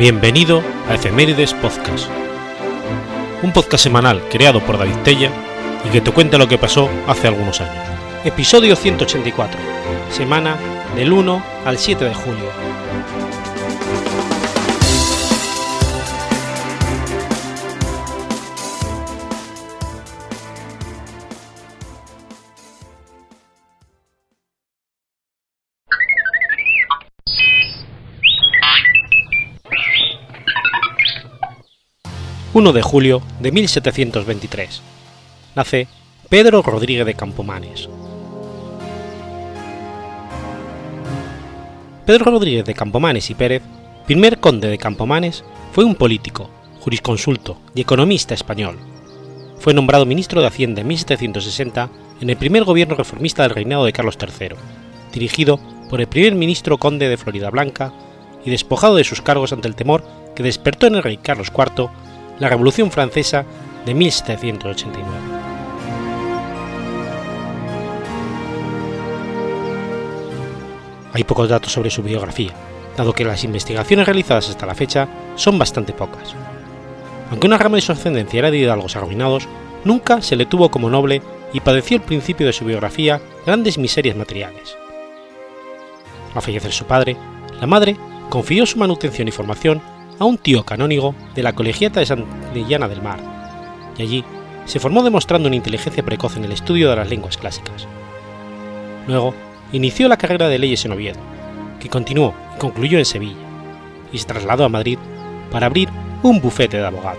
Bienvenido a Efemérides Podcast, un podcast semanal creado por David Tella y que te cuenta lo que pasó hace algunos años. Episodio 184, semana del 1 al 7 de julio. 1 de julio de 1723. Nace Pedro Rodríguez de Campomanes. Pedro Rodríguez de Campomanes y Pérez, primer conde de Campomanes, fue un político, jurisconsulto y economista español. Fue nombrado ministro de Hacienda en 1760 en el primer gobierno reformista del reinado de Carlos III, dirigido por el primer ministro conde de Florida Blanca y despojado de sus cargos ante el temor que despertó en el rey Carlos IV la Revolución Francesa de 1789. Hay pocos datos sobre su biografía, dado que las investigaciones realizadas hasta la fecha son bastante pocas. Aunque una rama de su ascendencia era de hidalgos arruinados, nunca se le tuvo como noble y padeció al principio de su biografía grandes miserias materiales. Al fallecer su padre, la madre confió su manutención y formación a un tío canónigo de la Colegiata de Santillana del Mar, y allí se formó demostrando una inteligencia precoz en el estudio de las lenguas clásicas. Luego, inició la carrera de leyes en Oviedo, que continuó y concluyó en Sevilla, y se trasladó a Madrid para abrir un bufete de abogado.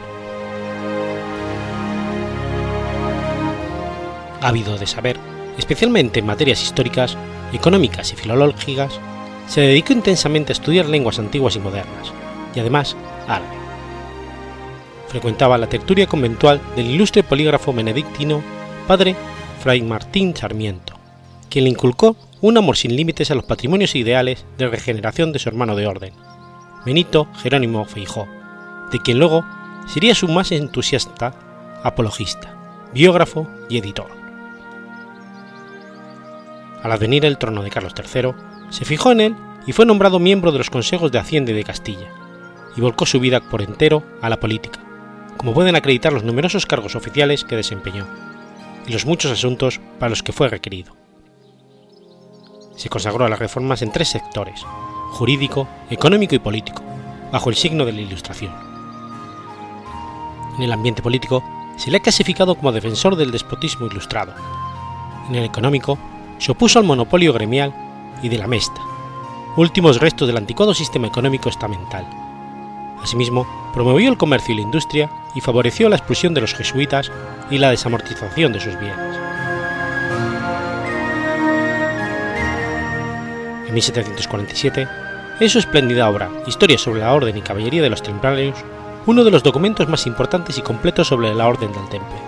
Ávido de saber, especialmente en materias históricas, económicas y filológicas, se dedicó intensamente a estudiar lenguas antiguas y modernas, y además árabe. Frecuentaba la tertulia conventual del ilustre polígrafo benedictino padre Fray Martín Sarmiento, quien le inculcó un amor sin límites a los patrimonios ideales de regeneración de su hermano de orden, Benito Jerónimo Feijó, de quien luego sería su más entusiasta apologista, biógrafo y editor. Al advenir el trono de Carlos III, se fijó en él y fue nombrado miembro de los consejos de Hacienda de Castilla, y volcó su vida por entero a la política, como pueden acreditar los numerosos cargos oficiales que desempeñó y los muchos asuntos para los que fue requerido. Se consagró a las reformas en tres sectores, jurídico, económico y político, bajo el signo de la Ilustración. En el ambiente político se le ha clasificado como defensor del despotismo ilustrado. En el económico se opuso al monopolio gremial y de la mesta, últimos restos del anticuado sistema económico estamental Asimismo, promovió el comercio y la industria y favoreció la expulsión de los jesuitas y la desamortización de sus bienes. En 1747, es su espléndida obra Historia sobre la Orden y Caballería de los Templarios uno de los documentos más importantes y completos sobre la Orden del Temple.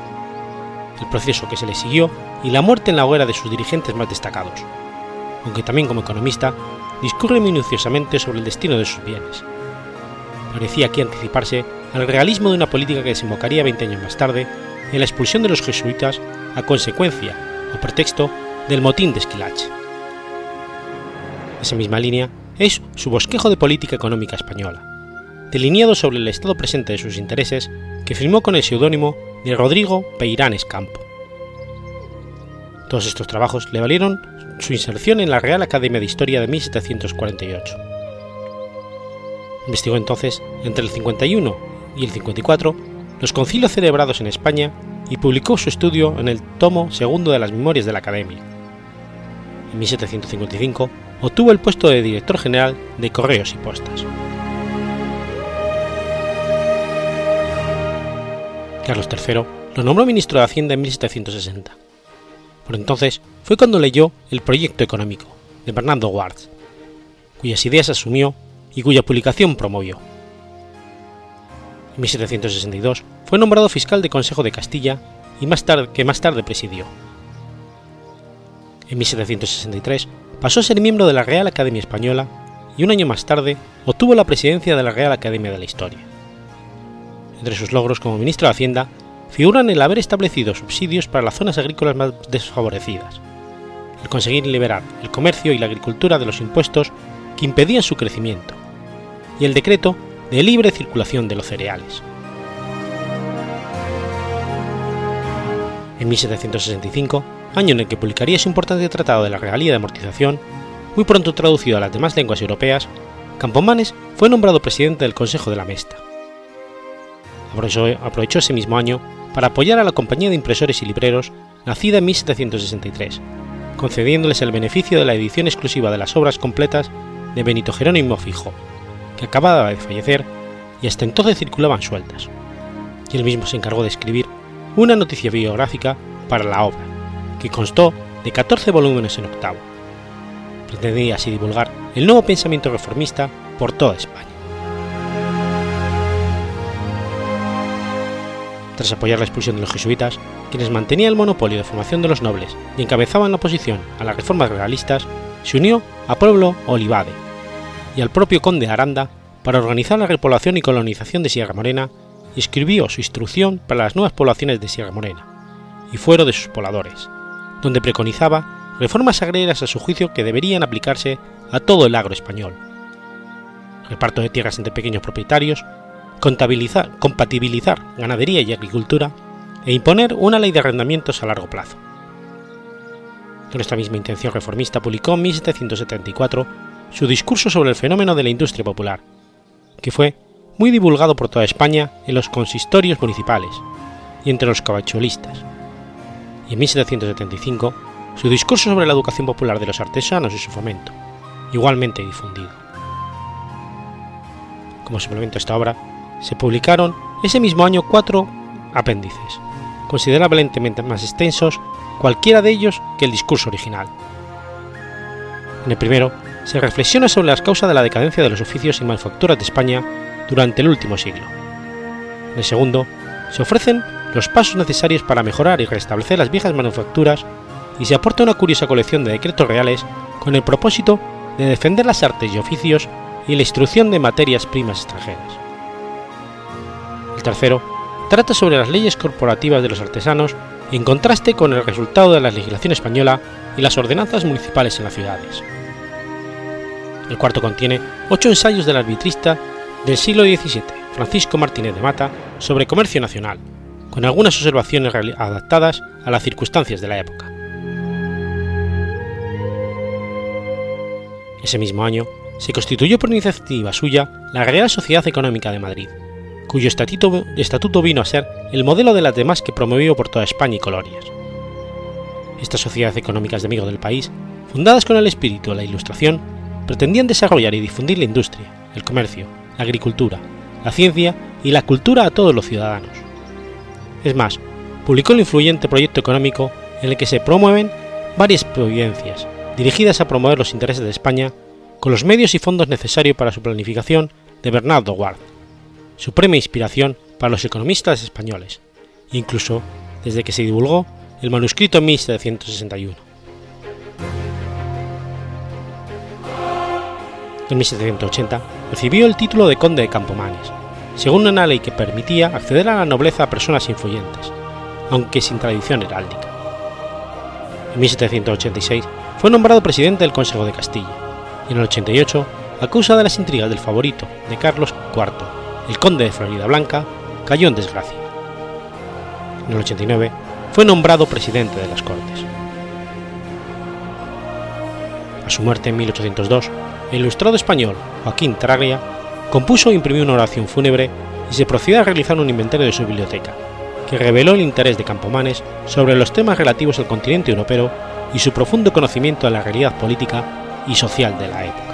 El proceso que se le siguió y la muerte en la hoguera de sus dirigentes más destacados, aunque también como economista, discurre minuciosamente sobre el destino de sus bienes, parecía aquí anticiparse al realismo de una política que desembocaría 20 años más tarde en la expulsión de los jesuitas a consecuencia o pretexto del motín de Esquilache. Esa misma línea es su bosquejo de política económica española, delineado sobre el estado presente de sus intereses que firmó con el seudónimo de Rodrigo Peiranes Campo. Todos estos trabajos le valieron su inserción en la Real Academia de Historia de 1748 Investigó entonces, entre el 51 y el 54, los concilios celebrados en España y publicó su estudio en el tomo segundo de las Memorias de la Academia. En 1755 obtuvo el puesto de director general de Correos y Postas. Carlos III lo nombró ministro de Hacienda en 1760. Por entonces fue cuando leyó El proyecto económico, de Bernardo Wards, cuyas ideas asumió y cuya publicación promovió. En 1762 fue nombrado fiscal de Consejo de Castilla y más tarde, que más tarde presidió. En 1763 pasó a ser miembro de la Real Academia Española y un año más tarde obtuvo la presidencia de la Real Academia de la Historia. Entre sus logros como ministro de Hacienda figuran el haber establecido subsidios para las zonas agrícolas más desfavorecidas, el conseguir liberar el comercio y la agricultura de los impuestos que impedían su crecimiento, y el decreto de libre circulación de los cereales. En 1765, año en el que publicaría su importante tratado de la regalía de amortización, muy pronto traducido a las demás lenguas europeas, Campomanes fue nombrado presidente del Consejo de la Mesta. Aprovechó, ese mismo año para apoyar a la Compañía de Impresores y Libreros, nacida en 1763, concediéndoles el beneficio de la edición exclusiva de las obras completas de Benito Jerónimo Fijo, acababa de fallecer y hasta entonces circulaban sueltas, y él mismo se encargó de escribir una noticia biográfica para la obra, que constó de 14 volúmenes en octavo. Pretendía así divulgar el nuevo pensamiento reformista por toda España. Tras apoyar la expulsión de los jesuitas, quienes mantenían el monopolio de formación de los nobles y encabezaban la oposición a las reformas realistas, se unió a Pueblo Olivade y al propio conde Aranda para organizar la repoblación y colonización de Sierra Morena escribió su instrucción para las nuevas poblaciones de Sierra Morena y fuero de sus pobladores, donde preconizaba reformas agrarias a su juicio que deberían aplicarse a todo el agro español. Reparto de tierras entre pequeños propietarios, compatibilizar ganadería y agricultura e imponer una ley de arrendamientos a largo plazo. Con esta misma intención reformista publicó en 1774 su discurso sobre el fenómeno de la industria popular, que fue muy divulgado por toda España en los consistorios municipales y entre los cabachuelistas, y en 1775 su discurso sobre la educación popular de los artesanos y su fomento, igualmente difundido. Como suplemento a esta obra, se publicaron ese mismo año cuatro apéndices, considerablemente más extensos cualquiera de ellos que el discurso original. En el primero, se reflexiona sobre las causas de la decadencia de los oficios y manufacturas de España durante el último siglo. En el segundo, se ofrecen los pasos necesarios para mejorar y restablecer las viejas manufacturas y se aporta una curiosa colección de decretos reales con el propósito de defender las artes y oficios y la instrucción de materias primas extranjeras. El tercero trata sobre las leyes corporativas de los artesanos en contraste con el resultado de la legislación española y las ordenanzas municipales en las ciudades. El cuarto contiene ocho ensayos del arbitrista del siglo XVII, Francisco Martínez de Mata, sobre comercio nacional, con algunas observaciones adaptadas a las circunstancias de la época. Ese mismo año se constituyó por iniciativa suya la Real Sociedad Económica de Madrid, cuyo estatuto, estatuto vino a ser el modelo de las demás que promovió por toda España y colonias. Estas sociedades económicas de amigos del país, fundadas con el espíritu de la Ilustración, pretendían desarrollar y difundir la industria, el comercio, la agricultura, la ciencia y la cultura a todos los ciudadanos. Es más, publicó el influyente proyecto económico en el que se promueven varias providencias dirigidas a promover los intereses de España con los medios y fondos necesarios para su planificación de Bernardo Ward, suprema inspiración para los economistas españoles, incluso desde que se divulgó el manuscrito en 1761. En 1780 recibió el título de conde de Campomanes, según una ley que permitía acceder a la nobleza a personas influyentes, aunque sin tradición heráldica. En 1786 fue nombrado presidente del Consejo de Castilla y en el 88, a causa de las intrigas del favorito de Carlos IV, el conde de Florida Blanca, cayó en desgracia. En el 89 fue nombrado presidente de las Cortes. A su muerte en 1802, el ilustrado español Joaquín Traglia compuso e imprimió una oración fúnebre y se procedió a realizar un inventario de su biblioteca, que reveló el interés de Campomanes sobre los temas relativos al continente europeo y su profundo conocimiento de la realidad política y social de la época.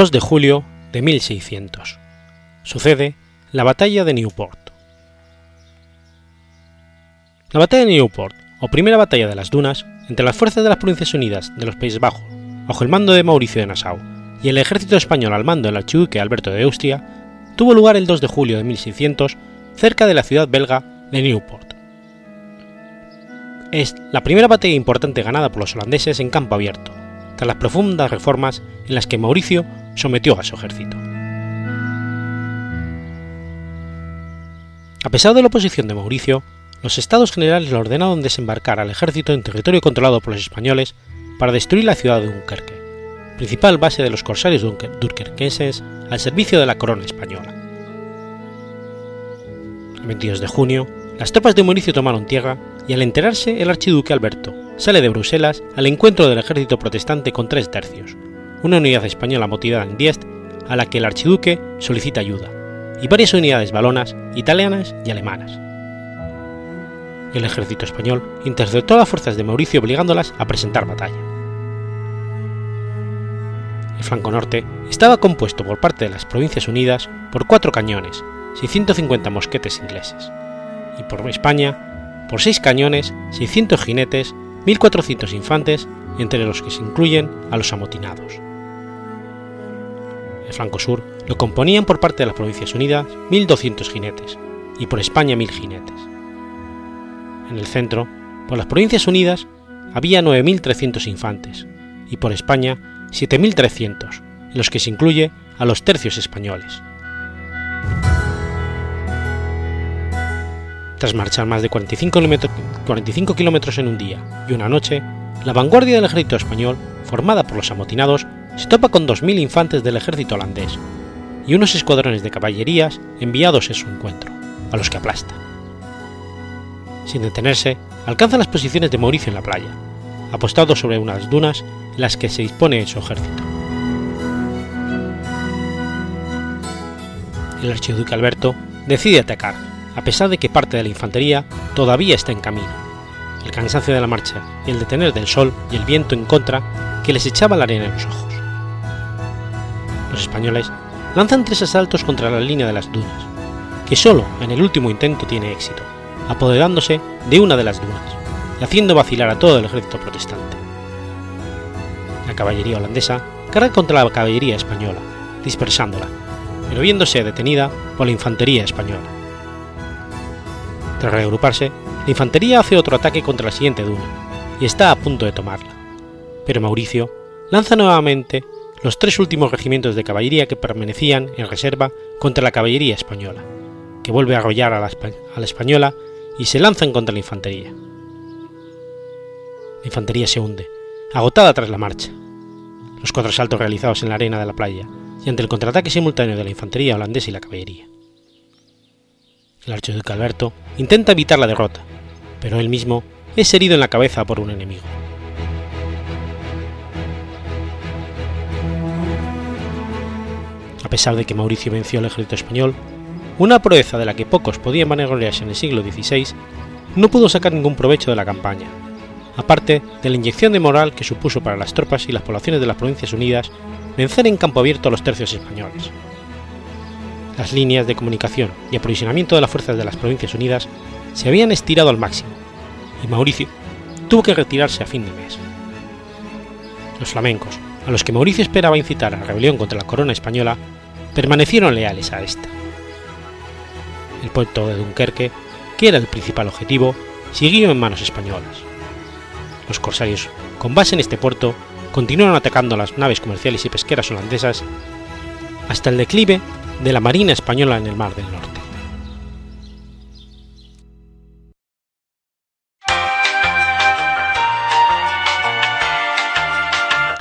2 de julio de 1600. Sucede la batalla de Newport. La batalla de Newport, o primera batalla de las dunas, entre las fuerzas de las Provincias Unidas de los Países Bajos, bajo el mando de Mauricio de Nassau, y el ejército español al mando del archiduque Alberto de Austria, tuvo lugar el 2 de julio de 1600 cerca de la ciudad belga de Newport. Es la primera batalla importante ganada por los holandeses en campo abierto, tras las profundas reformas en las que Mauricio sometió a su ejército. A pesar de la oposición de Mauricio, los estados generales le ordenaron desembarcar al ejército en territorio controlado por los españoles para destruir la ciudad de Dunkerque, principal base de los corsarios dunkerquenses al servicio de la corona española. El 22 de junio, las tropas de Mauricio tomaron tierra y al enterarse el archiduque Alberto sale de Bruselas al encuentro del ejército protestante con tres tercios, una unidad española motivada en Diest a la que el archiduque solicita ayuda, y varias unidades balonas, italianas y alemanas. El ejército español interceptó a las fuerzas de Mauricio obligándolas a presentar batalla. El flanco norte estaba compuesto por parte de las Provincias Unidas por cuatro cañones, 650 mosquetes ingleses, y por España por seis cañones, 600 jinetes, 1.400 infantes, entre los que se incluyen a los amotinados. El flanco sur lo componían por parte de las Provincias Unidas 1.200 jinetes y por España 1.000 jinetes. En el centro, por las Provincias Unidas, había 9.300 infantes y por España 7.300, en los que se incluye a los tercios españoles. Tras marchar más de 45 kilómetros en un día y una noche, la vanguardia del ejército español, formada por los amotinados, se topa con 2.000 infantes del ejército holandés y unos escuadrones de caballerías enviados en su encuentro, a los que aplasta. Sin detenerse, alcanza las posiciones de Mauricio en la playa, apostado sobre unas dunas en las que se dispone su ejército. El archiduque Alberto decide atacar, a pesar de que parte de la infantería todavía está en camino. El cansancio de la marcha y el detener del sol y el viento en contra que les echaba la arena en los ojos. Españoles lanzan tres asaltos contra la línea de las dunas, que solo en el último intento tiene éxito, apoderándose de una de las dunas y haciendo vacilar a todo el ejército protestante. La caballería holandesa carga contra la caballería española, dispersándola, pero viéndose detenida por la infantería española. Tras reagruparse, la infantería hace otro ataque contra la siguiente duna y está a punto de tomarla, pero Mauricio lanza nuevamente los tres últimos regimientos de caballería que permanecían en reserva contra la caballería española, que vuelve a arrollar a la, española y se lanzan contra la infantería. La infantería se hunde, agotada tras la marcha. Los cuatro saltos realizados en la arena de la playa y ante el contraataque simultáneo de la infantería holandesa y la caballería. El archiduque Alberto intenta evitar la derrota, pero él mismo es herido en la cabeza por un enemigo. A pesar de que Mauricio venció al ejército español, una proeza de la que pocos podían vanagloriarse en el siglo XVI, no pudo sacar ningún provecho de la campaña, aparte de la inyección de moral que supuso para las tropas y las poblaciones de las Provincias Unidas vencer en campo abierto a los tercios españoles. Las líneas de comunicación y aprovisionamiento de las fuerzas de las Provincias Unidas se habían estirado al máximo, y Mauricio tuvo que retirarse a fin de mes. Los flamencos, a los que Mauricio esperaba incitar a la rebelión contra la corona española, permanecieron leales a esta. El puerto de Dunkerque, que era el principal objetivo, siguió en manos españolas. Los corsarios, con base en este puerto, continuaron atacando las naves comerciales y pesqueras holandesas hasta el declive de la Marina española en el Mar del Norte.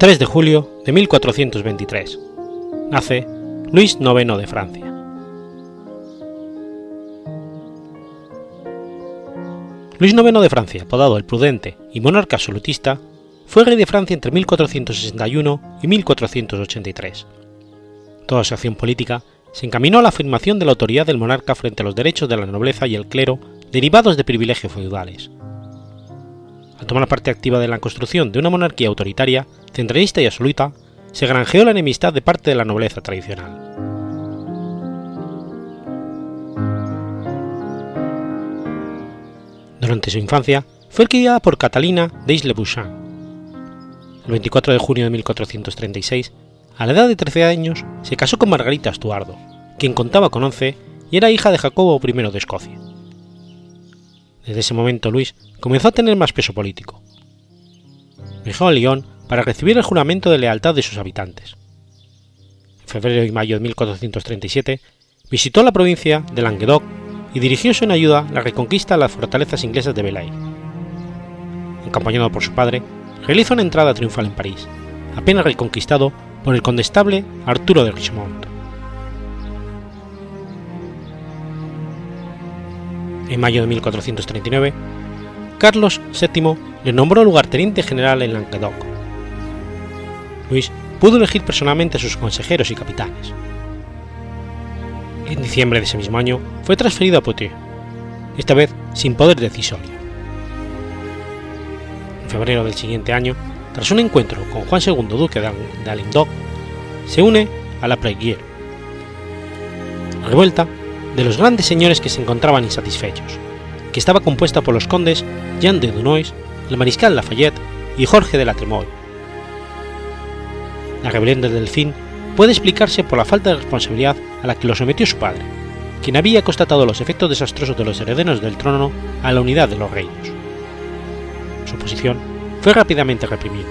3 de julio de 1423. Nace Luis IX de Francia. Luis IX de Francia, apodado el Prudente y monarca absolutista, fue rey de Francia entre 1461 y 1483. Toda su acción política se encaminó a la afirmación de la autoridad del monarca frente a los derechos de la nobleza y el clero derivados de privilegios feudales al tomar parte activa de la construcción de una monarquía autoritaria, centralista y absoluta, se granjeó la enemistad de parte de la nobleza tradicional. Durante su infancia, fue criada por Catalina de Isle-Bouchamp. El 24 de junio de 1436, a la edad de 13 años, se casó con Margarita Estuardo, quien contaba con 11 y era hija de Jacobo I de Escocia. Desde ese momento Luis comenzó a tener más peso político. Viajó a Lyon para recibir el juramento de lealtad de sus habitantes. En febrero y mayo de 1437 visitó la provincia de Languedoc y dirigióse en ayuda a la reconquista de las fortalezas inglesas de Belay. Acompañado por su padre, realizó una entrada triunfal en París, apenas reconquistado por el condestable Arturo de Richmond. En mayo de 1439, Carlos VII le nombró lugarteniente general en Languedoc. Luis pudo elegir personalmente a sus consejeros y capitanes. En diciembre de ese mismo año fue transferido a Poitiers, esta vez sin poder decisorio. En febrero del siguiente año, tras un encuentro con Juan II, duque de Alendoc, se une a la Préguier. Revuelta de los grandes señores que se encontraban insatisfechos, que estaba compuesta por los condes Jean de Dunois, el mariscal Lafayette y Jorge de la Tremoille. La rebelión del Delfín puede explicarse por la falta de responsabilidad a la que lo sometió su padre, quien había constatado los efectos desastrosos de los herederos del trono a la unidad de los reinos. Su posición fue rápidamente reprimida.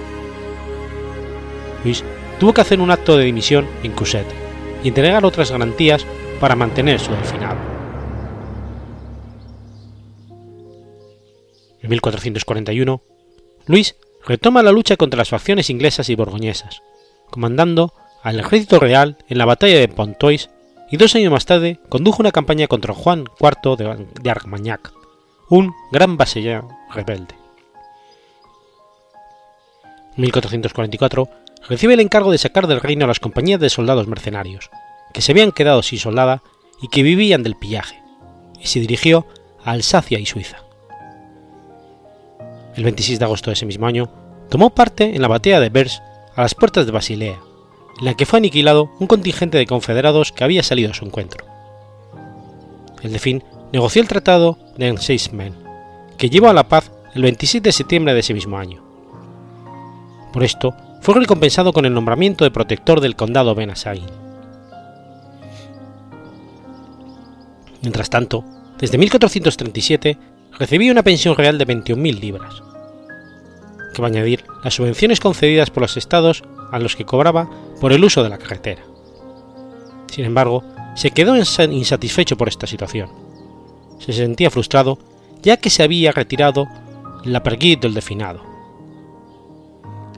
Luis tuvo que hacer un acto de dimisión en Cusset y entregar otras garantías para mantener su delfinado. En 1441, Luis retoma la lucha contra las facciones inglesas y borgoñesas, comandando al ejército real en la batalla de Pontoise y dos años más tarde condujo una campaña contra Juan IV de Armagnac, un gran vasallán rebelde. En 1444 recibe el encargo de sacar del reino a las compañías de soldados mercenarios, que se habían quedado sin soldada y que vivían del pillaje, y se dirigió a Alsacia y Suiza. El 26 de agosto de ese mismo año, tomó parte en la batalla de Bers a las puertas de Basilea, en la que fue aniquilado un contingente de confederados que había salido a su encuentro. El Delfín negoció el tratado de Enseismen, que llevó a la paz el 27 de septiembre de ese mismo año. Por esto, fue recompensado con el nombramiento de protector del condado Benasain. Mientras tanto, desde 1437 recibía una pensión real de 21.000 libras, que va a añadir las subvenciones concedidas por los estados a los que cobraba por el uso de la carretera. Sin embargo, se quedó insatisfecho por esta situación. Se sentía frustrado ya que se había retirado la perguit del definado.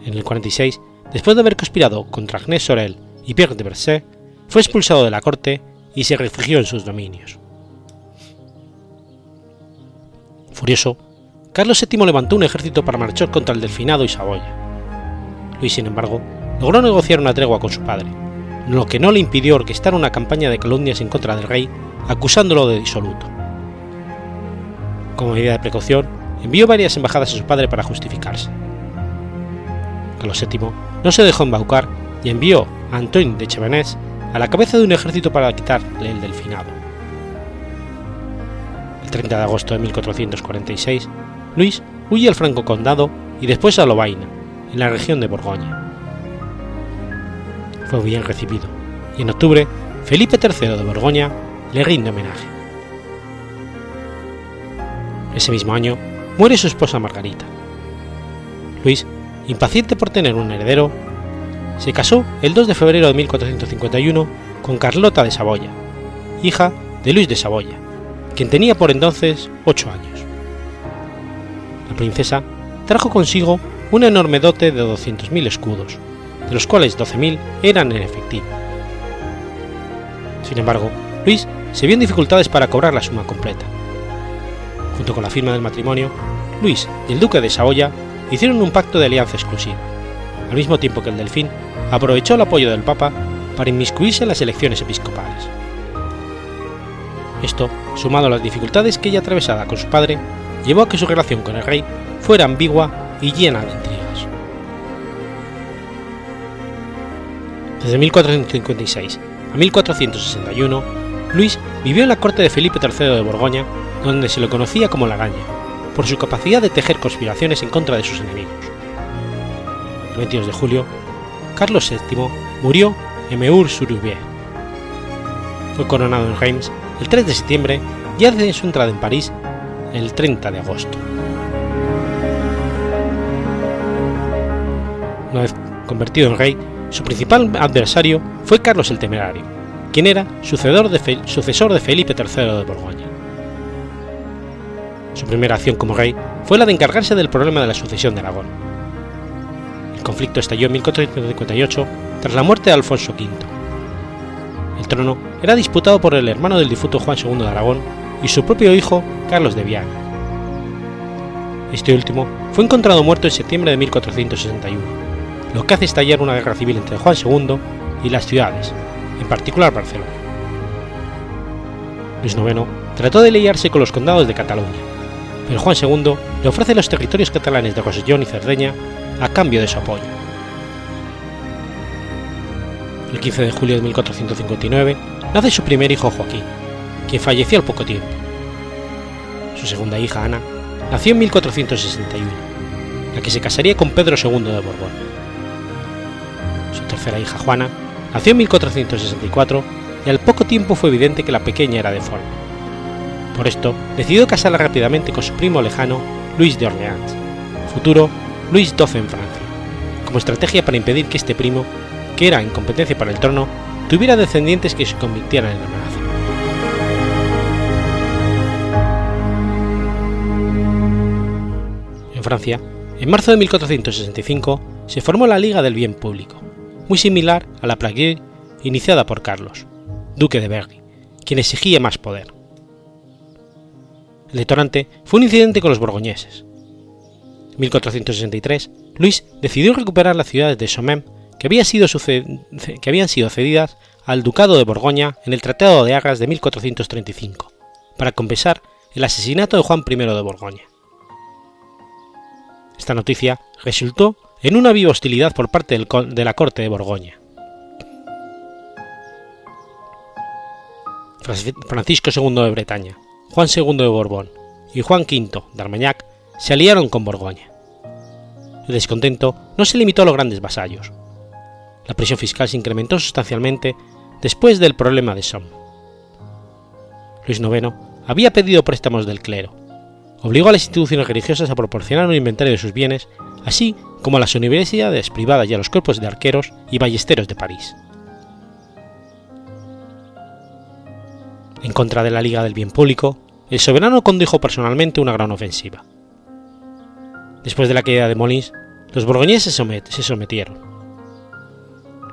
En el 46, después de haber conspirado contra Agnès Sorel y Pierre de Berset, fue expulsado de la corte y se refugió en sus dominios. Furioso, Carlos VII levantó un ejército para marchar contra el Delfinado y Saboya. Luis, sin embargo, logró negociar una tregua con su padre, lo que no le impidió orquestar una campaña de calumnias en contra del rey, acusándolo de disoluto. Como medida de precaución, envió varias embajadas a su padre para justificarse. Carlos VII no se dejó embaucar y envió a Antoine de Chevenés a la cabeza de un ejército para quitarle el delfinado. El 30 de agosto de 1446, Luis huye al Franco Condado y después a Lovaina, en la región de Borgoña. Fue bien recibido, y en octubre Felipe III de Borgoña le rinde homenaje. Ese mismo año muere su esposa Margarita. Luis, impaciente por tener un heredero, se casó el 2 de febrero de 1451 con Carlota de Saboya, hija de Luis de Saboya, quien tenía por entonces 8 años. La princesa trajo consigo una enorme dote de 200.000 escudos, de los cuales 12.000 eran en efectivo. Sin embargo, Luis se vio en dificultades para cobrar la suma completa. Junto con la firma del matrimonio, Luis y el duque de Saboya hicieron un pacto de alianza exclusiva, al mismo tiempo que el delfín aprovechó el apoyo del Papa para inmiscuirse en las elecciones episcopales. Esto, sumado a las dificultades que ella atravesaba con su padre, llevó a que su relación con el rey fuera ambigua y llena de intrigas. Desde 1456 a 1461, Luis vivió en la corte de Felipe III de Borgoña, donde se lo conocía como Lagaña, por su capacidad de tejer conspiraciones en contra de sus enemigos. El 22 de julio, Carlos VII murió en Meur-sur-Ubier. Fue coronado en Reims el 3 de septiembre y hace su entrada en París el 30 de agosto. Una vez convertido en rey, su principal adversario fue Carlos el Temerario, quien era sucesor de, Felipe III de Borgoña. Su primera acción como rey fue la de encargarse del problema de la sucesión de Aragón. El conflicto estalló en 1458 tras la muerte de Alfonso V. El trono era disputado por el hermano del difunto Juan II de Aragón y su propio hijo Carlos de Viana. Este último fue encontrado muerto en septiembre de 1461, lo que hace estallar una guerra civil entre Juan II y las ciudades, en particular Barcelona. Luis IX trató de liarse con los condados de Cataluña, pero Juan II le ofrece los territorios catalanes de Rosellón y Cerdeña a cambio de su apoyo. El 15 de julio de 1459 nace su primer hijo Joaquín, quien falleció al poco tiempo. Su segunda hija Ana nació en 1461, la que se casaría con Pedro II de Borbón. Su tercera hija Juana nació en 1464 y al poco tiempo fue evidente que la pequeña era deforme. Por esto decidió casarla rápidamente con su primo lejano Luis de Orleans, futuro Luis XII en Francia, como estrategia para impedir que este primo, era en competencia para el trono, tuviera descendientes que se convirtieran en amenaza. En Francia, en marzo de 1465, se formó la Liga del Bien Público, muy similar a la Plague iniciada por Carlos, duque de Berry, quien exigía más poder. El detonante fue un incidente con los borgoñeses. En 1463, Luis decidió recuperar las ciudades de Somem que, habían sido cedidas al Ducado de Borgoña en el Tratado de Arras de 1435, para compensar el asesinato de Juan I de Borgoña. Esta noticia resultó en una viva hostilidad por parte de la corte de Borgoña. Francisco II de Bretaña, Juan II de Borbón y Juan V de se aliaron con Borgoña. El descontento no se limitó a los grandes vasallos. La presión fiscal se incrementó sustancialmente después del problema de Somme. Luis IX había pedido préstamos del clero, obligó a las instituciones religiosas a proporcionar un inventario de sus bienes, así como a las universidades privadas y a los cuerpos de arqueros y ballesteros de París. En contra de la Liga del Bien Público, el soberano condujo personalmente una gran ofensiva. Después de la caída de Molins, los borgoñeses se sometieron.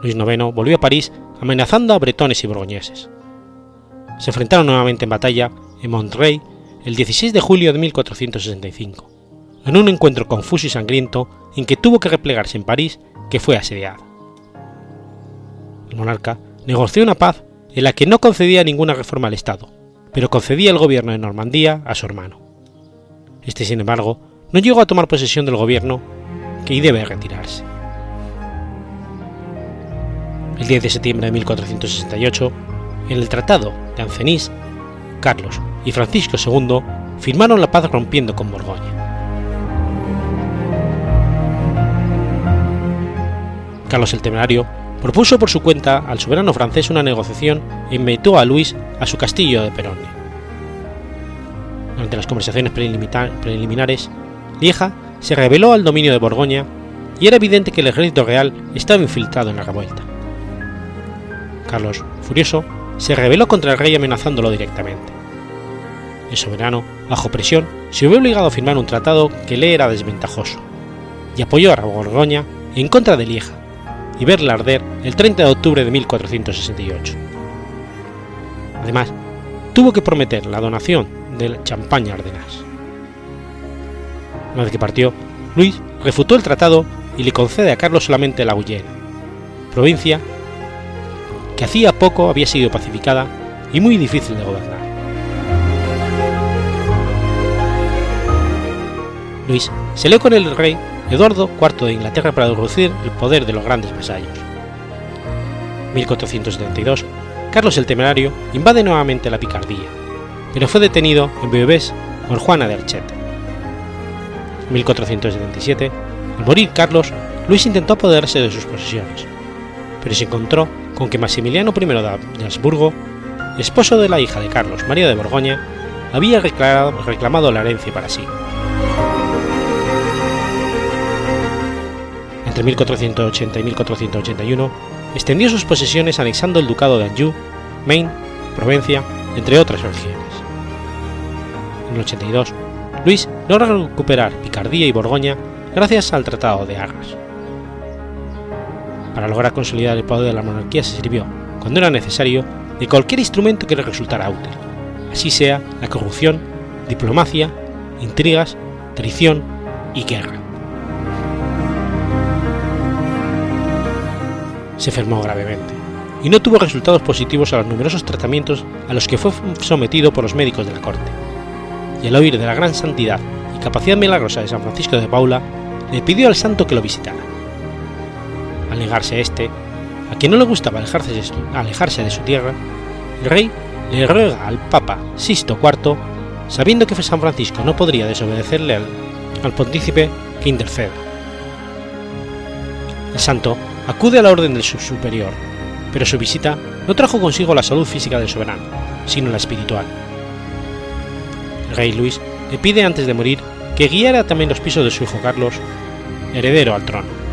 Luis IX volvió a París amenazando a bretones y borgoñeses. Se enfrentaron nuevamente en batalla en Montreuil el 16 de julio de 1465, en un encuentro confuso y sangriento en que tuvo que replegarse en París, que fue asediado. El monarca negoció una paz en la que no concedía ninguna reforma al Estado, pero concedía el gobierno de Normandía a su hermano. Este, sin embargo, no llegó a tomar posesión del gobierno que debe retirarse. El 10 de septiembre de 1468, en el Tratado de Ancenís, Carlos y Francisco II firmaron la paz rompiendo con Borgoña. Carlos el Temerario propuso por su cuenta al soberano francés una negociación e invitó a Luis a su castillo de Peronne. Durante las conversaciones preliminares, Lieja se rebeló al dominio de Borgoña y era evidente que el ejército real estaba infiltrado en la revuelta. Carlos, furioso, se rebeló contra el rey amenazándolo directamente. El soberano, bajo presión, se vio obligado a firmar un tratado que le era desventajoso, y apoyó a Borgoña en contra de Lieja, y verla arder el 30 de octubre de 1468. Además, tuvo que prometer la donación del champaña Ardenas. Una vez que partió, Luis refutó el tratado y le concede a Carlos solamente la Guyena, provincia que hacía poco había sido pacificada y muy difícil de gobernar. Luis se lió con el rey Eduardo IV de Inglaterra para reducir el poder de los grandes vasallos. 1472, Carlos el Temerario invade nuevamente la Picardía, pero fue detenido en Beauvais por Juana de Archete. 1477, al morir Carlos, Luis intentó apoderarse de sus posesiones, pero se encontró con que Maximiliano I de Habsburgo, esposo de la hija de Carlos, María de Borgoña, había reclamado la herencia para sí. Entre 1480 y 1481, extendió sus posesiones anexando el ducado de Anjou, Maine, Provencia, entre otras regiones. En el 82, Luis logra recuperar Picardía y Borgoña gracias al Tratado de Arras. Para lograr consolidar el poder de la monarquía se sirvió, cuando era necesario, de cualquier instrumento que le resultara útil, así sea la corrupción, diplomacia, intrigas, traición y guerra. se enfermó gravemente y no tuvo resultados positivos a los numerosos tratamientos a los que fue sometido por los médicos de la corte. Y al oír de la gran santidad y capacidad milagrosa de San Francisco de Paula, le pidió al santo que lo visitara. Al negarse este, a quien no le gustaba alejarse de su tierra, el rey le ruega al Papa Sisto IV, sabiendo que San Francisco no podría desobedecerle al, al pontícipe, que interceda. El santo acude a la orden del superior, pero su visita no trajo consigo la salud física del soberano, sino la espiritual. El rey Luis le pide antes de morir que guiara también los pisos de su hijo Carlos, heredero al trono.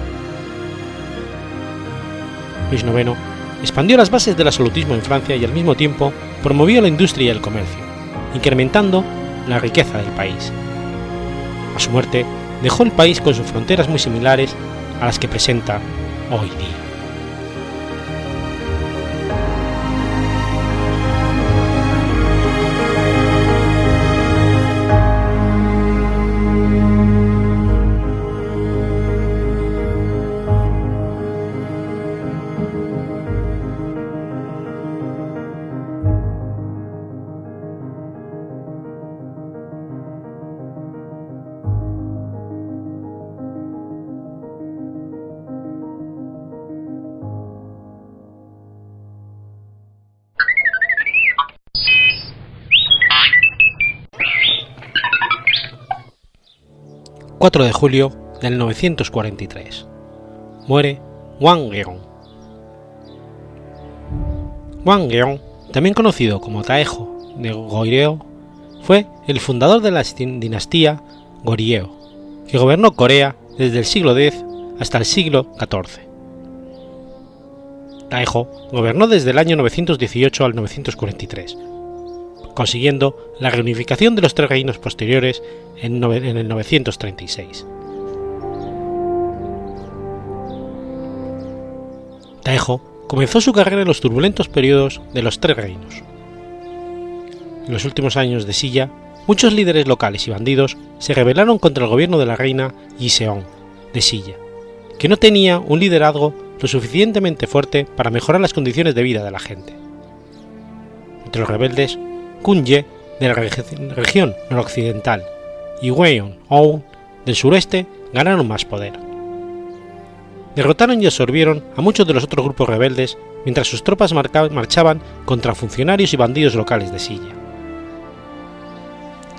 Luis IX expandió las bases del absolutismo en Francia y al mismo tiempo promovió la industria y el comercio, incrementando la riqueza del país. A su muerte, dejó el país con sus fronteras muy similares a las que presenta hoy día. 4 de julio del 943. Muere Wang Geong. Wang Geong, también conocido como Taejo de Goryeo, fue el fundador de la dinastía Goryeo, que gobernó Corea desde el siglo X hasta el siglo XIV. Taejo gobernó desde el año 918 al 943, consiguiendo la reunificación de los tres reinos posteriores en, el 936. Taejo comenzó su carrera en los turbulentos periodos de los tres reinos. En los últimos años de Silla, muchos líderes locales y bandidos se rebelaron contra el gobierno de la reina Yiseong de Silla, que no tenía un liderazgo lo suficientemente fuerte para mejorar las condiciones de vida de la gente. Entre los rebeldes Kunye de la región noroccidental y Weon-ou del sureste ganaron más poder. derrotaron y absorbieron a muchos de los otros grupos rebeldes mientras sus tropas marchaban contra funcionarios y bandidos locales de Silla.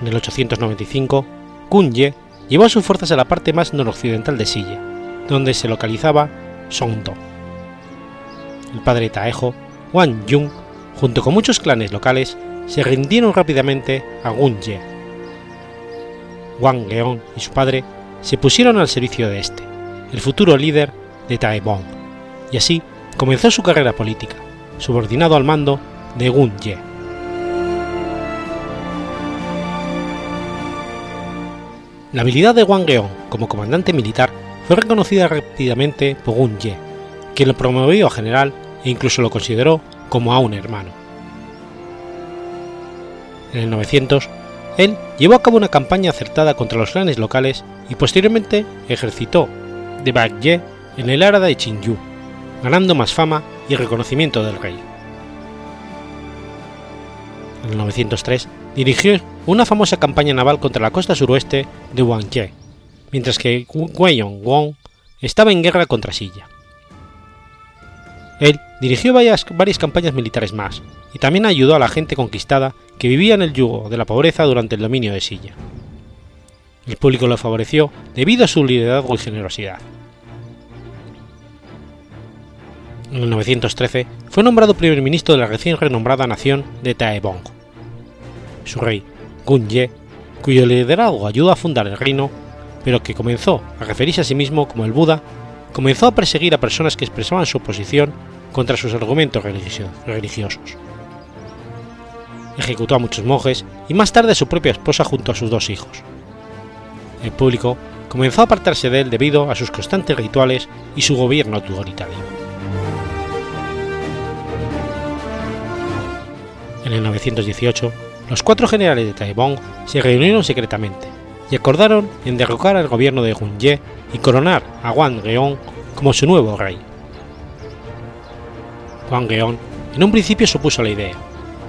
En el 895, Kunye llevó a sus fuerzas a la parte más noroccidental de Silla, donde se localizaba Songdo. El padre Taejo, Wang Yun, junto con muchos clanes locales, se rindieron rápidamente a Gunye. Wang Geon y su padre se pusieron al servicio de este, el futuro líder de Taebong, y así comenzó su carrera política, subordinado al mando de Gun Ye. La habilidad de Wang Geon como comandante militar fue reconocida rápidamente por Gun Ye, quien lo promovió a general e incluso lo consideró como a un hermano. En el 900, él llevó a cabo una campaña acertada contra los clanes locales y posteriormente ejercitó de Bagye en el área de Chinyu, ganando más fama y reconocimiento del rey. En el 903 dirigió una famosa campaña naval contra la costa suroeste de Wangye, mientras que Weiyong Wong estaba en guerra contra Silla. Él dirigió varias, campañas militares más y también ayudó a la gente conquistada que vivía en el yugo de la pobreza durante el dominio de Silla. El público lo favoreció debido a su liderazgo y generosidad. En el 913 fue nombrado primer ministro de la recién renombrada nación de Taebong. Su rey, Gun Ye, cuyo liderazgo ayudó a fundar el reino, pero que comenzó a referirse a sí mismo como el Buda, comenzó a perseguir a personas que expresaban su oposición contra sus argumentos religiosos. Ejecutó a muchos monjes y más tarde a su propia esposa junto a sus dos hijos. El público comenzó a apartarse de él debido a sus constantes rituales y su gobierno autoritario. En el 918, los cuatro generales de Taebong se reunieron secretamente y acordaron en derrocar al gobierno de Ye y coronar a Wang Geon como su nuevo rey. Wang Geon en un principio a la idea,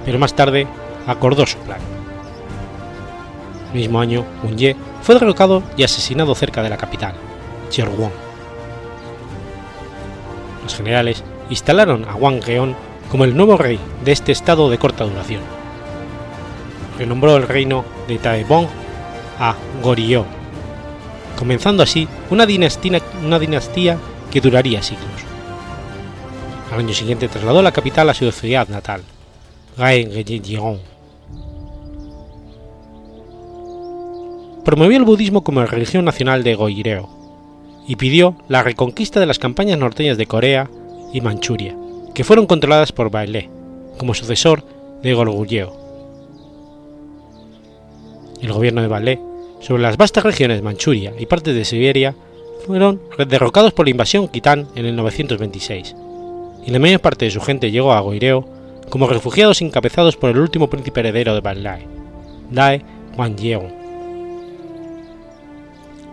pero más tarde acordó su plan. El mismo año, Ye fue derrocado y asesinado cerca de la capital, Cherwon. Los generales instalaron a Wang Geon como el nuevo rey de este estado de corta duración. Renombró el reino de Taebong a Goryeo, comenzando así una dinastía, una dinastía que duraría siglos. Al año siguiente trasladó la capital a su ciudad natal, Gaejeong. Promovió el budismo como religión nacional de Goryeo y pidió la reconquista de las campañas norteñas de Corea y Manchuria, que fueron controladas por Bailé, como sucesor de Goguryeo. El gobierno de Bailé sobre las vastas regiones de Manchuria y partes de Siberia fueron derrocados por la invasión Kitán en el 926, y la mayor parte de su gente llegó a Goireo como refugiados encabezados por el último príncipe heredero de Bailé, Dae Wangyeong.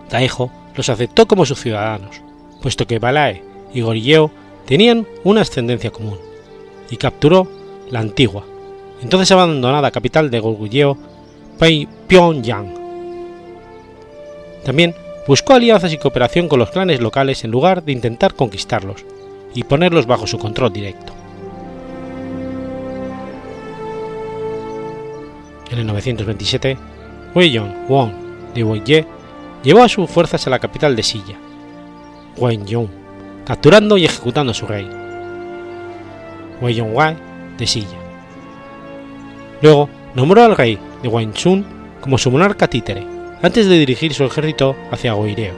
Daejo los aceptó como sus ciudadanos, puesto que Balai y Goryeo tenían una ascendencia común, y capturó la antigua, entonces abandonada capital de Goguryeo, Pyongyang. También buscó alianzas y cooperación con los clanes locales en lugar de intentar conquistarlos y ponerlos bajo su control directo. En el 927, Weiyong Wong de Weiye llevó a sus fuerzas a la capital de Silla, Weiyong capturando y ejecutando a su rey, Wei Yongwei de Silla. Luego nombró al rey de Wanchun como su monarca títere, antes de dirigir su ejército hacia Goireo.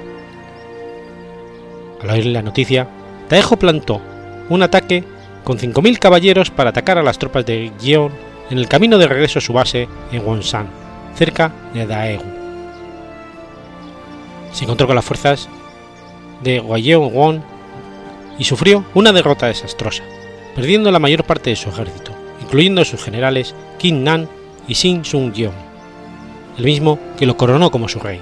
Al oír la noticia, Taejo plantó un ataque con 5.000 caballeros para atacar a las tropas de Yeon en el camino de regreso a su base en Wonsan, cerca de Daegu. Se encontró con las fuerzas de Won y sufrió una derrota desastrosa, perdiendo la mayor parte de su ejército, incluyendo a sus generales Qin Nan y Xin Sung-yeon, el mismo que lo coronó como su rey.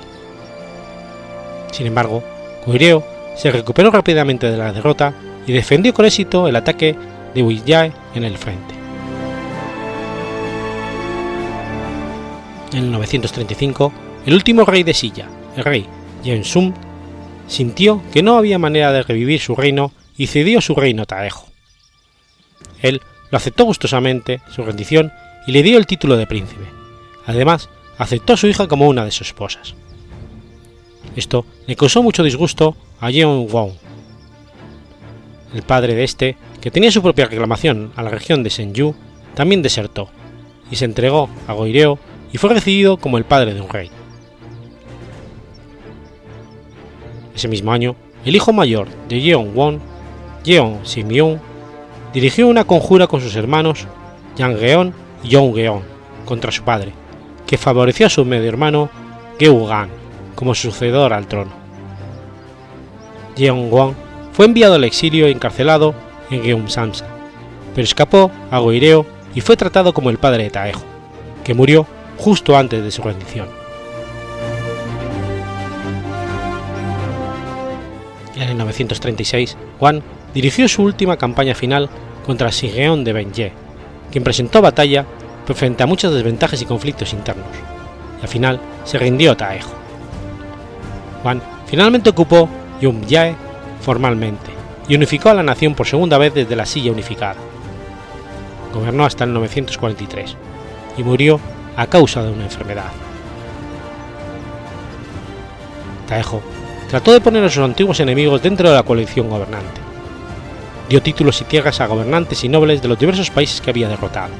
Sin embargo, Goryeo se recuperó rápidamente de la derrota y defendió con éxito el ataque de Huiyae en el frente. En el 935, el último rey de Silla, el rey Sung, sintió que no había manera de revivir su reino y cedió su reino a Taejo. Él lo aceptó gustosamente su rendición y le dio el título de príncipe. Además, aceptó a su hija como una de sus esposas. Esto le causó mucho disgusto a Jeon Wong. El padre de este, que tenía su propia reclamación a la región de Senju, también desertó y se entregó a Goireo y fue recibido como el padre de un rey. Ese mismo año, el hijo mayor de Jeon Won, Jeon Simyeon, dirigió una conjura con sus hermanos Yang Geon y Yong Geon contra su padre, que favoreció a su medio hermano Geugan como sucedor al trono. Jeon Won fue enviado al exilio y encarcelado en Geumsamsa, pero escapó a Goireo y fue tratado como el padre de Taejo, que murió justo antes de su rendición. En el 936, Juan dirigió su última campaña final contra Sigeon de Benye, quien presentó batalla frente a muchas desventajas y conflictos internos, y al final se rindió a Taejo. Juan finalmente ocupó Yumyae formalmente y unificó a la nación por segunda vez desde la silla unificada. Gobernó hasta el 943 y murió a causa de una enfermedad. Taejo trató de poner a sus antiguos enemigos dentro de la coalición gobernante. Dio títulos y tierras a gobernantes y nobles de los diversos países que había derrotado.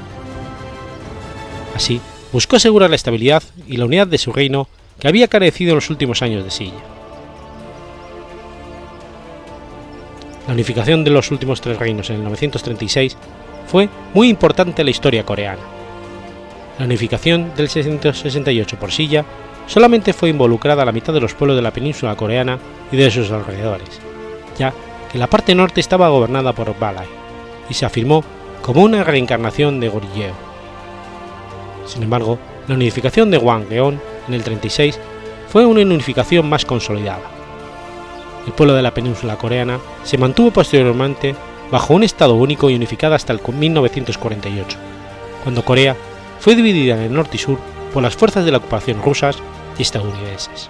Así, buscó asegurar la estabilidad y la unidad de su reino que había carecido en los últimos años de silla. La unificación de los últimos tres reinos en el 936 fue muy importante en la historia coreana. La unificación del 668 por Silla solamente fue involucrada a la mitad de los pueblos de la península coreana y de sus alrededores, ya que la parte norte estaba gobernada por Balai y se afirmó como una reencarnación de Goryeo. Sin embargo, la unificación de Wanggeon en el 36 fue una unificación más consolidada. El pueblo de la península coreana se mantuvo posteriormente bajo un Estado único y unificado hasta el 1948, cuando Corea fue dividida en el norte y sur por las fuerzas de la ocupación rusas y estadounidenses.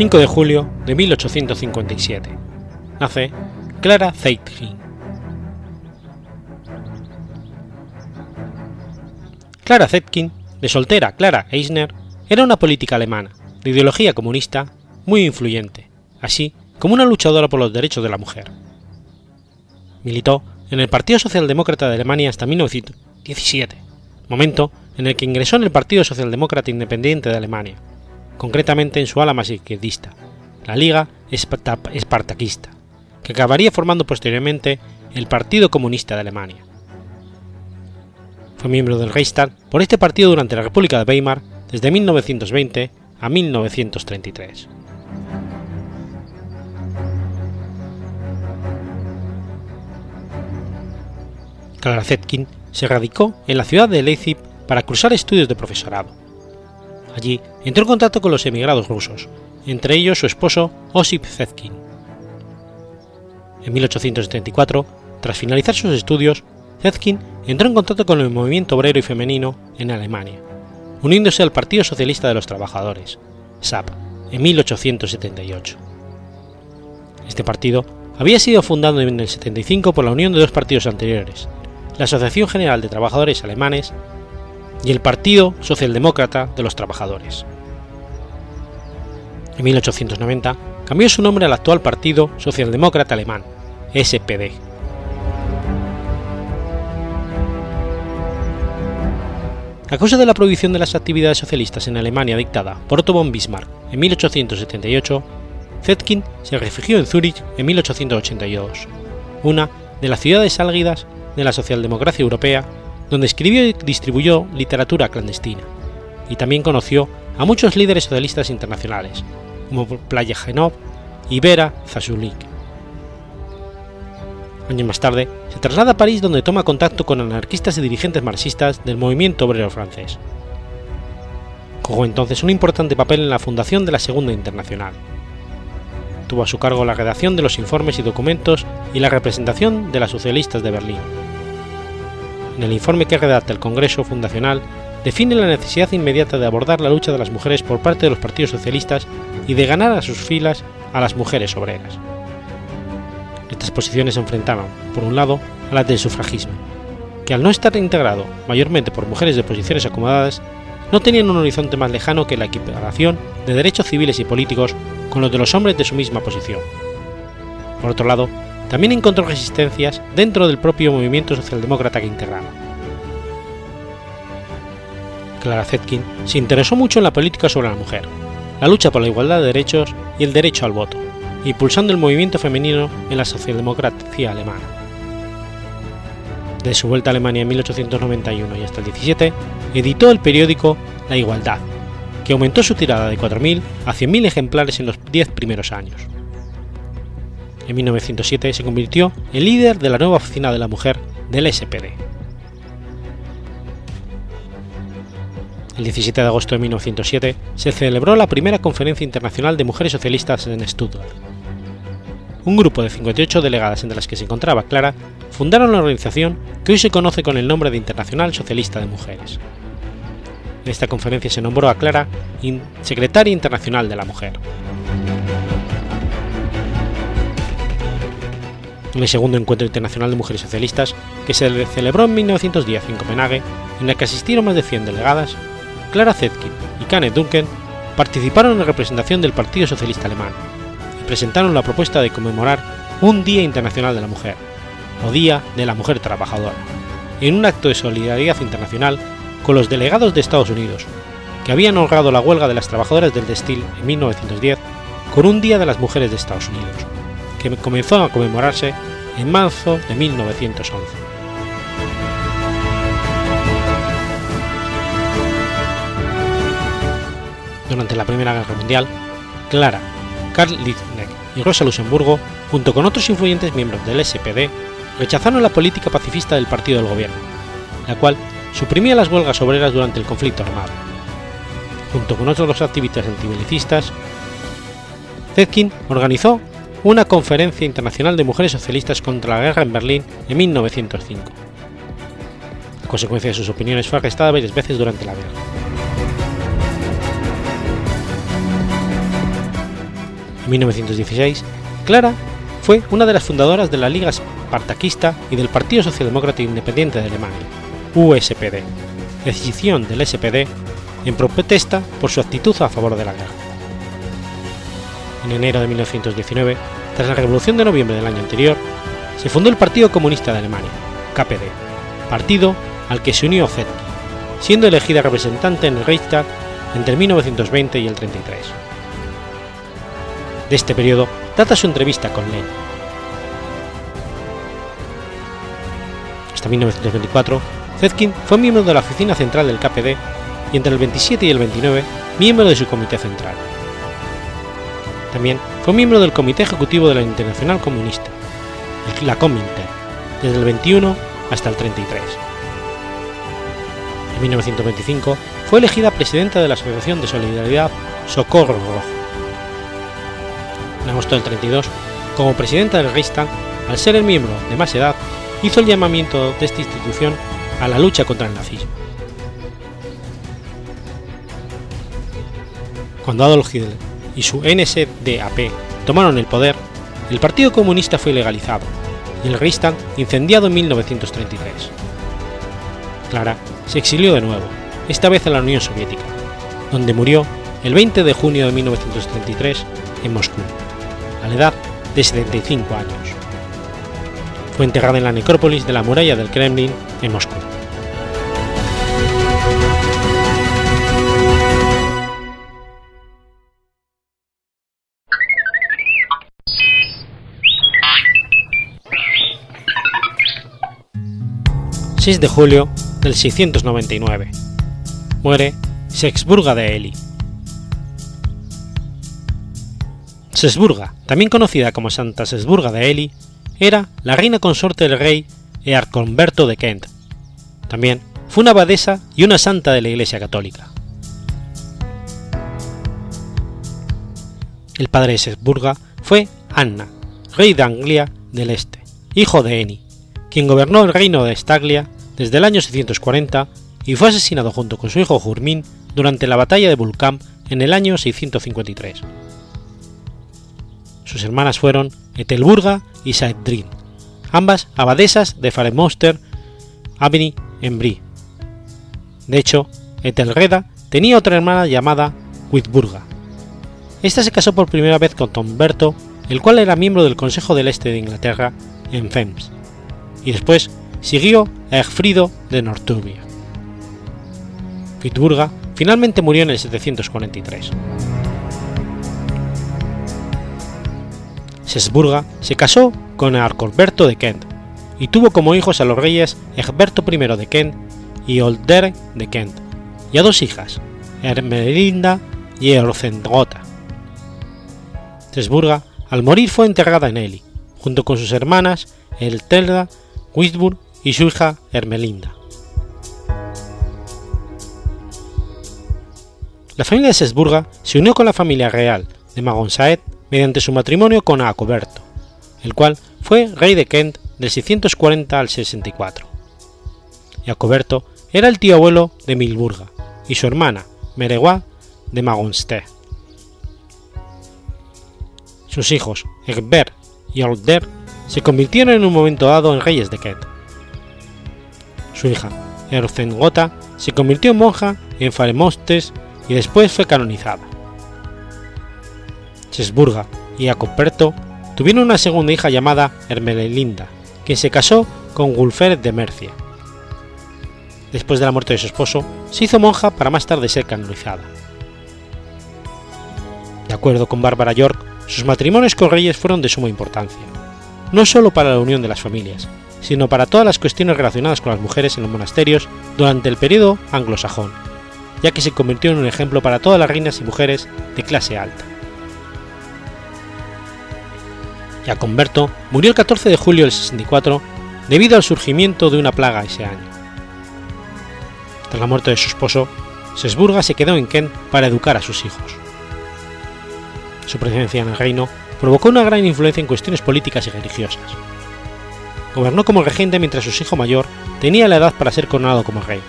5 de julio de 1857. Nace Clara Zetkin. Clara Zetkin, de soltera Clara Eisner, era una política alemana, de ideología comunista, muy influyente, así como una luchadora por los derechos de la mujer. Militó en el Partido Socialdemócrata de Alemania hasta 1917, momento en el que ingresó en el Partido Socialdemócrata Independiente de Alemania, concretamente en su ala más izquierdista, la Liga Espartaquista, que acabaría formando posteriormente el Partido Comunista de Alemania. Fue miembro del Reichstag por este partido durante la República de Weimar desde 1920 a 1933. Clara Zetkin se radicó en la ciudad de Leipzig para cursar estudios de profesorado. Allí entró en contacto con los emigrados rusos, entre ellos su esposo Osip Zetkin. En 1874, tras finalizar sus estudios, Zetkin entró en contacto con el movimiento obrero y femenino en Alemania, uniéndose al Partido Socialista de los Trabajadores, SAP, en 1878. Este partido había sido fundado en el 75 por la unión de dos partidos anteriores, la Asociación General de Trabajadores Alemanes y el Partido Socialdemócrata de los Trabajadores. En 1890 cambió su nombre al actual Partido Socialdemócrata Alemán, SPD. A causa de la prohibición de las actividades socialistas en Alemania dictada por Otto von Bismarck en 1878, Zetkin se refugió en Zúrich en 1882, una de las ciudades álgidas de la socialdemocracia europea, donde escribió y distribuyó literatura clandestina, y también conoció a muchos líderes socialistas internacionales, como Playajenov y Vera Zasulik. Años más tarde, se traslada a París donde toma contacto con anarquistas y dirigentes marxistas del movimiento obrero francés. Jugó entonces un importante papel en la fundación de la Segunda Internacional. Tuvo a su cargo la redacción de los informes y documentos y la representación de las socialistas de Berlín. En el informe que redacta el Congreso Fundacional define la necesidad inmediata de abordar la lucha de las mujeres por parte de los partidos socialistas y de ganar a sus filas a las mujeres obreras. Estas posiciones se enfrentaban, por un lado, a las del sufragismo, que al no estar integrado mayormente por mujeres de posiciones acomodadas, no tenían un horizonte más lejano que la equiparación de derechos civiles y políticos con los de los hombres de su misma posición. Por otro lado, también encontró resistencias dentro del propio movimiento socialdemócrata que integraba. Clara Zetkin se interesó mucho en la política sobre la mujer, la lucha por la igualdad de derechos y el derecho al voto, impulsando el movimiento femenino en la socialdemocracia alemana. De su vuelta a Alemania en 1891 y hasta el 17, editó el periódico La Igualdad, que aumentó su tirada de 4.000 a 100.000 ejemplares en los 10 primeros años. En 1907 se convirtió en líder de la nueva oficina de la mujer del SPD. El 17 de agosto de 1907 se celebró la primera Conferencia Internacional de Mujeres Socialistas en Stuttgart. Un grupo de 58 delegadas entre las que se encontraba Clara fundaron la organización que hoy se conoce con el nombre de Internacional Socialista de Mujeres. En esta conferencia se nombró a Clara Secretaria Internacional de la Mujer. En el segundo Encuentro Internacional de Mujeres Socialistas, que se celebró en 1910 en Copenhague, en el que asistieron más de 100 delegadas, Clara Zetkin y Kenneth Duncan participaron en representación del Partido Socialista Alemán y presentaron la propuesta de conmemorar un Día Internacional de la Mujer, o Día de la Mujer Trabajadora, en un acto de solidaridad internacional con los delegados de Estados Unidos, que habían honrado la huelga de las trabajadoras del textil en 1910 con un Día de las Mujeres de Estados Unidos, que comenzó a conmemorarse en marzo de 1911. Durante la Primera Guerra Mundial, Clara, Karl Liebknecht y Rosa Luxemburgo, junto con otros influyentes miembros del SPD, rechazaron la política pacifista del partido del gobierno, la cual suprimía las huelgas obreras durante el conflicto armado. Junto con otros activistas antibelicistas, Zetkin organizó una conferencia internacional de mujeres socialistas contra la guerra en Berlín en 1905. A consecuencia de sus opiniones fue arrestada varias veces durante la guerra. En 1916, Clara fue una de las fundadoras de la Liga Espartaquista y del Partido Socialdemócrata Independiente de Alemania, USPD, decisión del SPD en protesta por su actitud a favor de la guerra. En enero de 1919, tras la Revolución de noviembre del año anterior, se fundó el Partido Comunista de Alemania, KPD, partido al que se unió Zetkin, siendo elegida representante en el Reichstag entre 1920 y el 33. De este periodo data su entrevista con Lenin. Hasta 1924, Zetkin fue miembro de la oficina central del KPD y entre el 27 y el 29 miembro de su comité central. También fue miembro del Comité Ejecutivo de la Internacional Comunista, la Comintern, desde el 21 hasta el 33. En 1925 fue elegida presidenta de la Asociación de Solidaridad Socorro Rojo. En agosto del 32, como presidenta del Reichstag, al ser el miembro de más edad, hizo el llamamiento de esta institución a la lucha contra el nazismo. Cuando Adolf Hitler y su NSDAP tomaron el poder, el Partido Comunista fue ilegalizado y el Reichstag incendiado en 1933. Clara se exilió de nuevo, esta vez en la Unión Soviética, donde murió el 20 de junio de 1933 en Moscú, a la edad de 75 años. Fue enterrada en la necrópolis de la muralla del Kremlin en Moscú. 6 de julio del 699. Muere Sexburga de Eli. Sesburga, también conocida como Santa Sesburga de Eli, era la reina consorte del rey Earconberto de Kent. También fue una abadesa y una santa de la Iglesia Católica. El padre de Sesburga fue Anna, rey de Anglia del Este, hijo de Eni, quien gobernó el reino de Staglia desde el año 640 y fue asesinado junto con su hijo Jurmín durante la batalla de Vulcán en el año 653. Sus hermanas fueron Etelburga y Saedrin, ambas abadesas de Faremoster Abbey en Brie. De hecho, Etelreda tenía otra hermana llamada Witburga. Esta se casó por primera vez con Tomberto, el cual era miembro del Consejo del Este de Inglaterra en Fems, y después siguió a Egfrido de Northumbria. Witburga finalmente murió en el 743. Sesburga se casó con Arcolberto de Kent y tuvo como hijos a los reyes Egberto I de Kent y Older de Kent, y a dos hijas, Hermelinda y Eorcendgota. Sesburga al morir fue enterrada en Eli, junto con sus hermanas Eltelda, Wisburg y su hija Hermelinda. La familia de Sesburga se unió con la familia real de Magonsaet mediante su matrimonio con Acoberto, el cual fue rey de Kent del 640 al 64. Acoberto era el tío abuelo de Milburga y su hermana, Meregua, de Magonste. Sus hijos, Egbert y Older, se convirtieron en un momento dado en reyes de Kent. Su hija, Ercengota, se convirtió en monja en Faremostes y después fue canonizada. Sesburga y Acoperto tuvieron una segunda hija llamada Hermelinda, quien se casó con Gulfer de Mercia. Después de la muerte de su esposo, se hizo monja para más tarde ser canonizada. De acuerdo con Bárbara York, sus matrimonios con reyes fueron de suma importancia, no solo para la unión de las familias, sino para todas las cuestiones relacionadas con las mujeres en los monasterios durante el periodo anglosajón, ya que se convirtió en un ejemplo para todas las reinas y mujeres de clase alta. Jaconberto murió el 14 de julio del 64 debido al surgimiento de una plaga ese año. Tras la muerte de su esposo, Sesburga se quedó en Kent para educar a sus hijos. Su presencia en el reino provocó una gran influencia en cuestiones políticas y religiosas gobernó como regente mientras su hijo mayor tenía la edad para ser coronado como rey,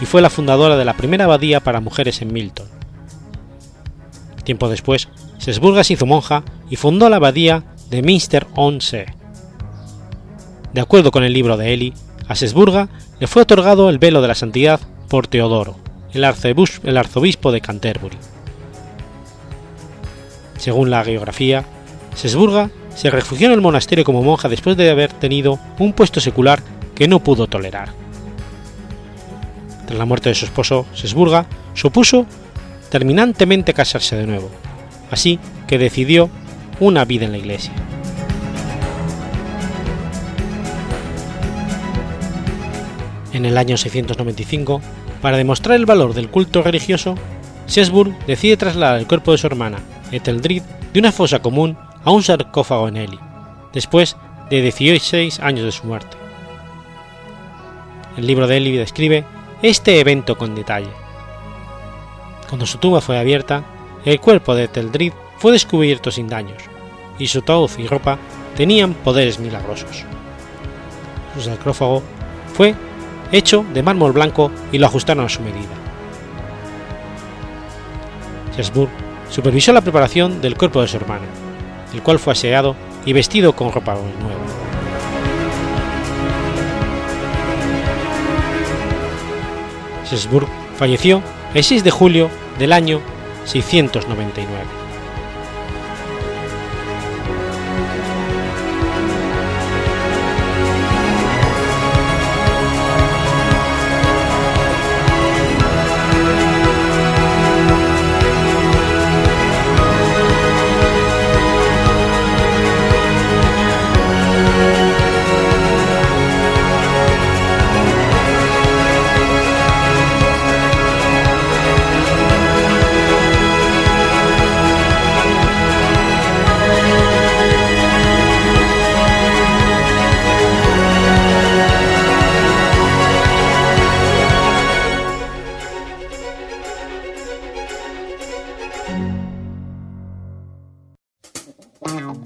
y fue la fundadora de la primera abadía para mujeres en Milton. Tiempo después, Sesburga se hizo monja y fundó la abadía de Minster on See. De acuerdo con el libro de Eli, a Sesburga le fue otorgado el velo de la santidad por Teodoro, el, arzobispo de Canterbury. Según la geografía, Sesburga se refugió en el monasterio como monja después de haber tenido un puesto secular que no pudo tolerar. Tras la muerte de su esposo, Sesburga supuso terminantemente casarse de nuevo, así que decidió una vida en la iglesia. En el año 695, para demostrar el valor del culto religioso, Sesburg decide trasladar el cuerpo de su hermana, Eteldrid, de una fosa común a un sarcófago en Eli, después de 16 años de su muerte. El libro de Eli describe este evento con detalle. Cuando su tumba fue abierta, el cuerpo de Eteldrid fue descubierto sin daños, y su ataúd y ropa tenían poderes milagrosos. Su sarcófago fue hecho de mármol blanco y lo ajustaron a su medida. Shersburg supervisó la preparación del cuerpo de su hermano, el cual fue aseado y vestido con ropa nueva. Shersburg falleció el 6 de julio del año 699.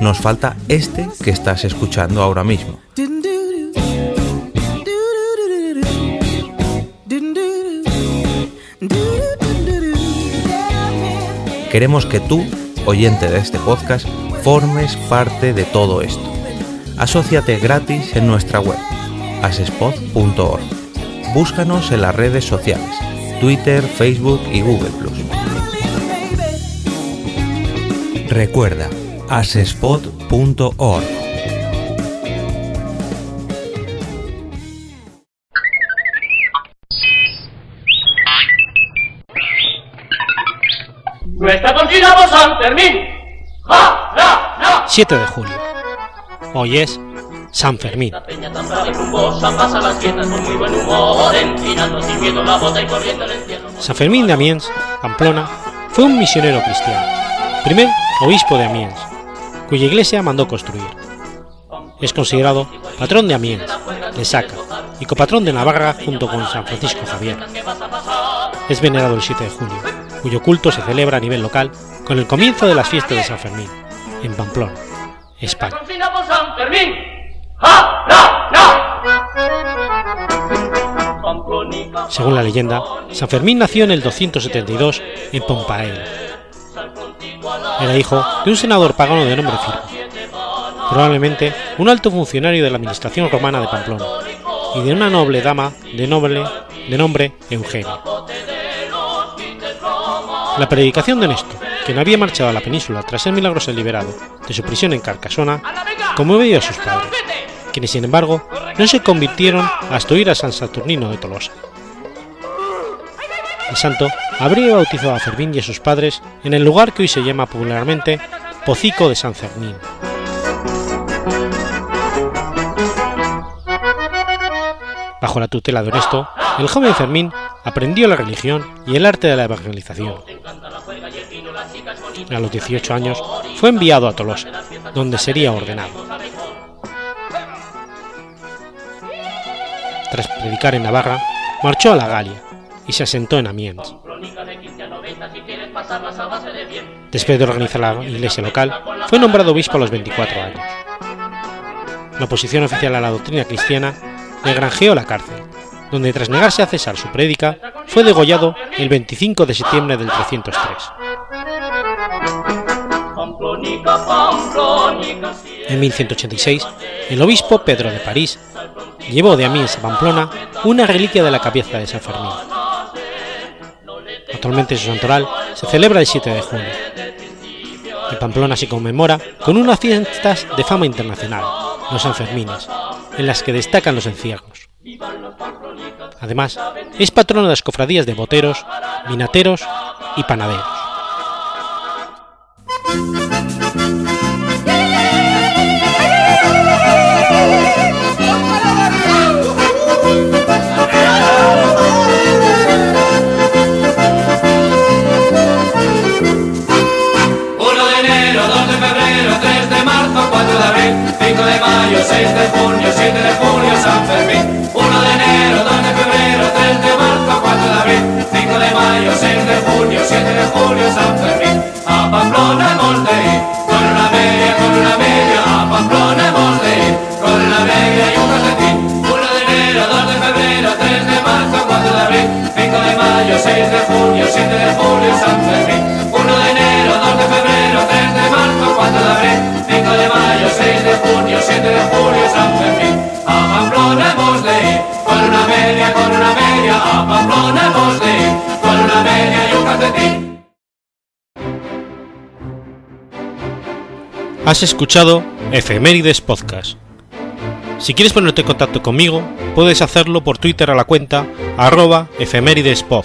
Nos falta este que estás escuchando ahora mismo. Queremos que tú, oyente de este podcast, formes parte de todo esto. Asociate gratis en nuestra web, asespod.org. Búscanos en las redes sociales, Twitter, Facebook y Google Recuerda, asespod.org. Nuestra consigna por San Fermín. ¡Ja, ja, ja! 7 de julio. Hoy es San Fermín. La peña tan brava y rumbosa pasa las fiestas con muy buen humor, encinando, sirviendo la bota y corriendo el encierro. San Fermín de Amiens, Pamplona, fue un misionero cristiano, primer obispo de Amiens, cuya iglesia mandó construir. Es considerado patrón de Amiens, de Saca y copatrón de Navarra junto con San Francisco Javier. Es venerado el 7 de julio, cuyo culto se celebra a nivel local con el comienzo de las fiestas de San Fermín, en Pamplona, España. Según la leyenda, San Fermín nació en el 272 en Pompael. Era hijo de un senador pagano de nombre Firmo, probablemente un alto funcionario de la administración romana de Pamplona, y de una noble dama de, noble, de nombre Eugenia. La predicación de Néstor, quien había marchado a la península tras ser milagroso liberado de su prisión en Carcasona, conmovió a sus padres, quienes sin embargo no se convirtieron hasta oír a San Saturnino de Tolosa. El santo habría bautizado a Fermín y a sus padres en el lugar que hoy se llama popularmente Pocico de San Fermín. Bajo la tutela de Honesto, el joven Fermín aprendió la religión y el arte de la evangelización. A los 18 años fue enviado a Tolosa, donde sería ordenado. Tras predicar en Navarra, marchó a la Galia y se asentó en Amiens. Crónica de 15 a 90 si quieres pasar Después de organizar la iglesia local, fue nombrado obispo a los 24 años. La oposición oficial a la doctrina cristiana le granjeó la cárcel, donde tras negarse a cesar su prédica, fue degollado el 25 de septiembre del 303. En 1186, el obispo Pedro de París llevó de Amiens a Pamplona una reliquia de la cabeza de San Fermín. Actualmente su santoral se celebra el 7 de junio. En Pamplona se conmemora con unas fiestas de fama internacional, los Sanfermines, en las que destacan los encierros. Además, es patrono de las cofradías de boteros, vinateros y panaderos. Junio, 7 de julio, San Fermín. 1 de enero, 2 de febrero, 3 de marzo, 4 de abril. 5 de mayo, 6 de junio, 7 de julio, Fermín. A Pamplona con una media, con una media. A Pamplona con una media. Has escuchado Efemérides Podcast. Si quieres ponerte en contacto conmigo, puedes hacerlo por Twitter a la cuenta arroba efemeridespod